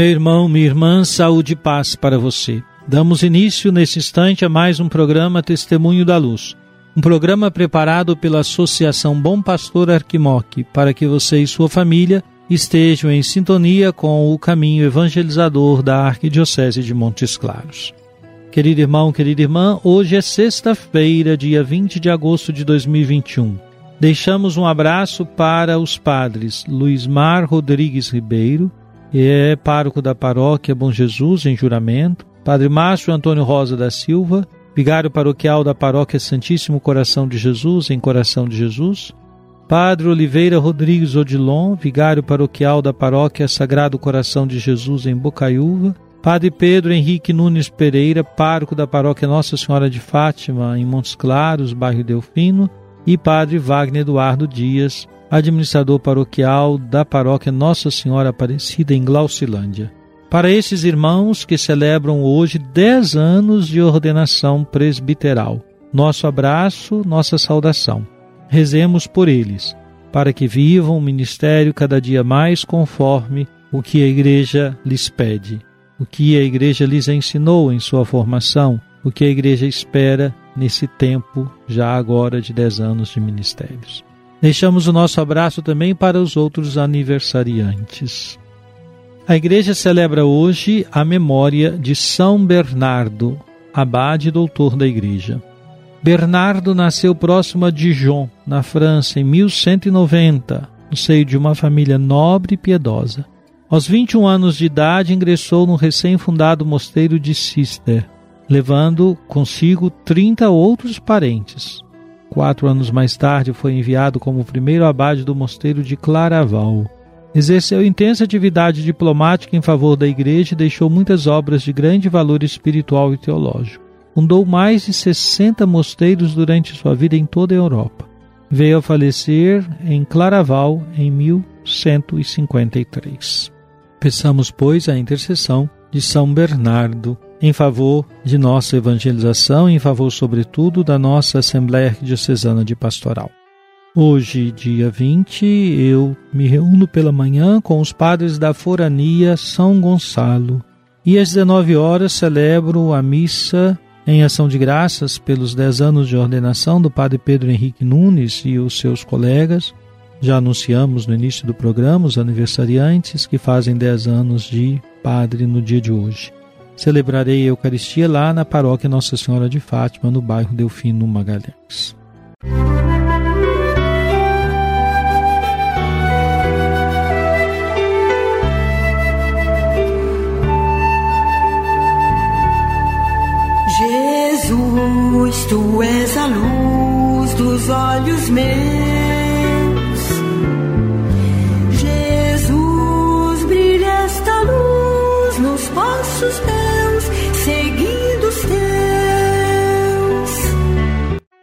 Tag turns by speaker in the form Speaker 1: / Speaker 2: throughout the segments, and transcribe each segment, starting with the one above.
Speaker 1: Meu irmão, minha irmã, saúde e paz para você. Damos início nesse instante a mais um programa Testemunho da Luz. Um programa preparado pela Associação Bom Pastor Arquimoc para que você e sua família estejam em sintonia com o caminho evangelizador da Arquidiocese de Montes Claros. Querido irmão, querida irmã, hoje é sexta-feira, dia 20 de agosto de 2021. Deixamos um abraço para os padres Luiz Mar Rodrigues Ribeiro, que é pároco da paróquia Bom Jesus, em juramento, Padre Márcio Antônio Rosa da Silva, vigário paroquial da paróquia Santíssimo Coração de Jesus, em Coração de Jesus, Padre Oliveira Rodrigues Odilon, vigário paroquial da paróquia Sagrado Coração de Jesus, em Bocaiúva, Padre Pedro Henrique Nunes Pereira, pároco da paróquia Nossa Senhora de Fátima, em Montes Claros, bairro Delfino, e Padre Wagner Eduardo Dias, administrador paroquial da paróquia Nossa Senhora Aparecida em Glaucilândia. Para esses irmãos que celebram hoje 10 anos de ordenação presbiteral, nosso abraço, nossa saudação. Rezemos por eles, para que vivam o ministério cada dia mais conforme o que a igreja lhes pede, o que a igreja lhes ensinou em sua formação, o que a igreja espera nesse tempo já agora de 10 anos de ministérios. Deixamos o nosso abraço também para os outros aniversariantes. A igreja celebra hoje a memória de São Bernardo, abade e doutor da igreja. Bernardo nasceu próximo a Dijon, na França, em 1190, no seio de uma família nobre e piedosa. Aos 21 anos de idade, ingressou no recém-fundado mosteiro de Cister, levando consigo 30 outros parentes. Quatro anos mais tarde, foi enviado como primeiro abade do mosteiro de Claraval. Exerceu intensa atividade diplomática em favor da igreja e deixou muitas obras de grande valor espiritual e teológico. Fundou mais de 60 mosteiros durante sua vida em toda a Europa. Veio a falecer em Claraval em 1153. Peçamos, pois, a intercessão de São Bernardo em favor de nossa evangelização em favor, sobretudo, da nossa Assembleia Diocesana de Pastoral. Hoje, dia 20, eu me reúno pela manhã com os padres da Forania São Gonçalo e às 19 horas celebro a missa em ação de graças pelos 10 anos de ordenação do padre Pedro Henrique Nunes e os seus colegas. Já anunciamos no início do programa os aniversariantes que fazem 10 anos de padre no dia de hoje. Celebrarei a Eucaristia lá na paróquia Nossa Senhora de Fátima, no bairro Delfino Magalhães.
Speaker 2: Jesus, tu és a luz dos olhos meus.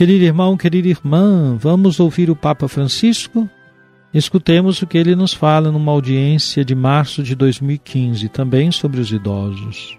Speaker 1: Querido irmão, querida irmã, vamos ouvir o Papa Francisco? Escutemos o que ele nos fala numa audiência de março de 2015, também sobre os idosos.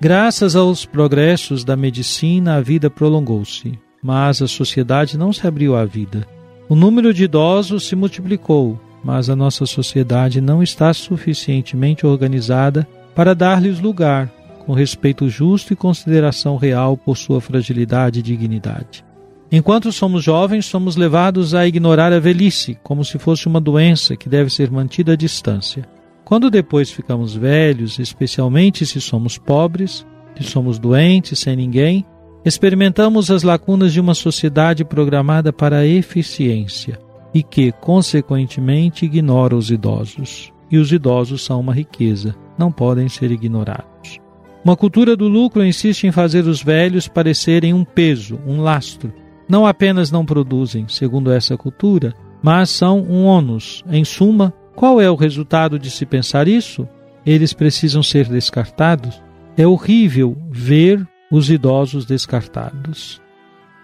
Speaker 1: Graças aos progressos da medicina, a vida prolongou-se, mas a sociedade não se abriu à vida. O número de idosos se multiplicou, mas a nossa sociedade não está suficientemente organizada para dar-lhes lugar, com respeito justo e consideração real por sua fragilidade e dignidade. Enquanto somos jovens, somos levados a ignorar a velhice, como se fosse uma doença que deve ser mantida à distância. Quando depois ficamos velhos, especialmente se somos pobres, se somos doentes, sem ninguém, experimentamos as lacunas de uma sociedade programada para a eficiência e que, consequentemente, ignora os idosos. E os idosos são uma riqueza, não podem ser ignorados. Uma cultura do lucro insiste em fazer os velhos parecerem um peso, um lastro. Não apenas não produzem, segundo essa cultura, mas são um ônus. Em suma, qual é o resultado de se pensar isso? Eles precisam ser descartados. É horrível ver os idosos descartados.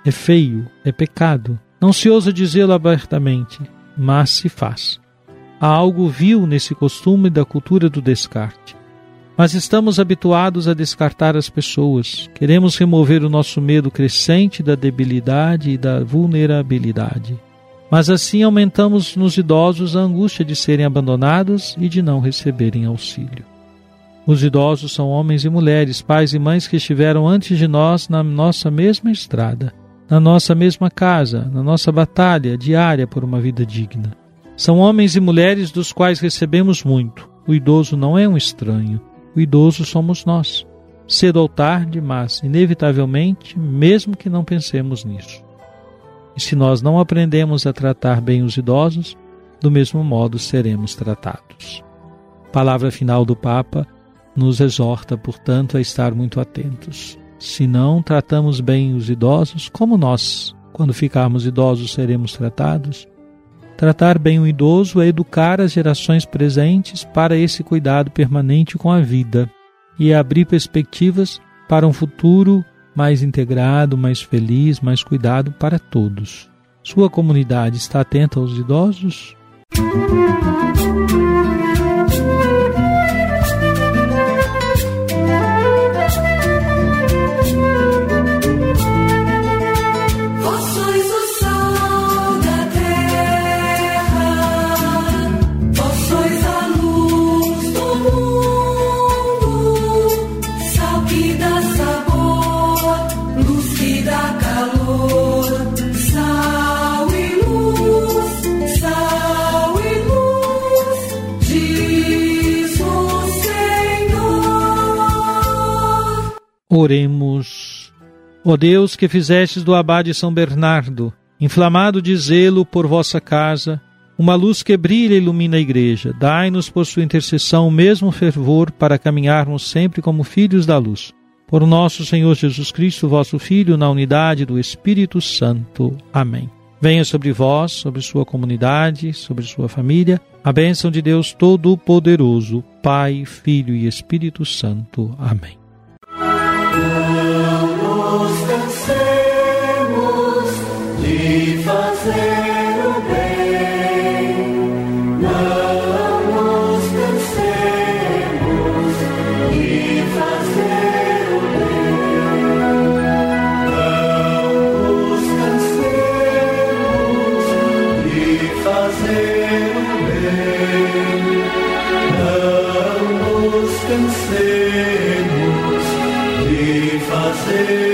Speaker 1: É feio, é pecado. Não se ousa dizê-lo abertamente, mas se faz. Há algo vil nesse costume da cultura do descarte. Mas estamos habituados a descartar as pessoas. Queremos remover o nosso medo crescente da debilidade e da vulnerabilidade. Mas assim aumentamos nos idosos a angústia de serem abandonados e de não receberem auxílio. Os idosos são homens e mulheres, pais e mães que estiveram antes de nós na nossa mesma estrada, na nossa mesma casa, na nossa batalha diária por uma vida digna. São homens e mulheres dos quais recebemos muito. O idoso não é um estranho, o idoso somos nós. Cedo ou tarde, mas inevitavelmente, mesmo que não pensemos nisso. E se nós não aprendemos a tratar bem os idosos, do mesmo modo seremos tratados. Palavra final do Papa nos exorta, portanto, a estar muito atentos. Se não tratamos bem os idosos, como nós, quando ficarmos idosos, seremos tratados? Tratar bem o idoso é educar as gerações presentes para esse cuidado permanente com a vida e abrir perspectivas para um futuro mais integrado, mais feliz, mais cuidado para todos. Sua comunidade está atenta aos idosos? Música Oremos. Ó Deus, que fizestes do abade São Bernardo, inflamado de zelo por vossa casa, uma luz que brilha e ilumina a igreja, dai-nos por sua intercessão o mesmo fervor para caminharmos sempre como filhos da luz. Por nosso Senhor Jesus Cristo, vosso Filho, na unidade do Espírito Santo. Amém. Venha sobre vós, sobre sua comunidade, sobre sua família, a bênção de Deus Todo-Poderoso, Pai, Filho e Espírito Santo. Amém. Música day.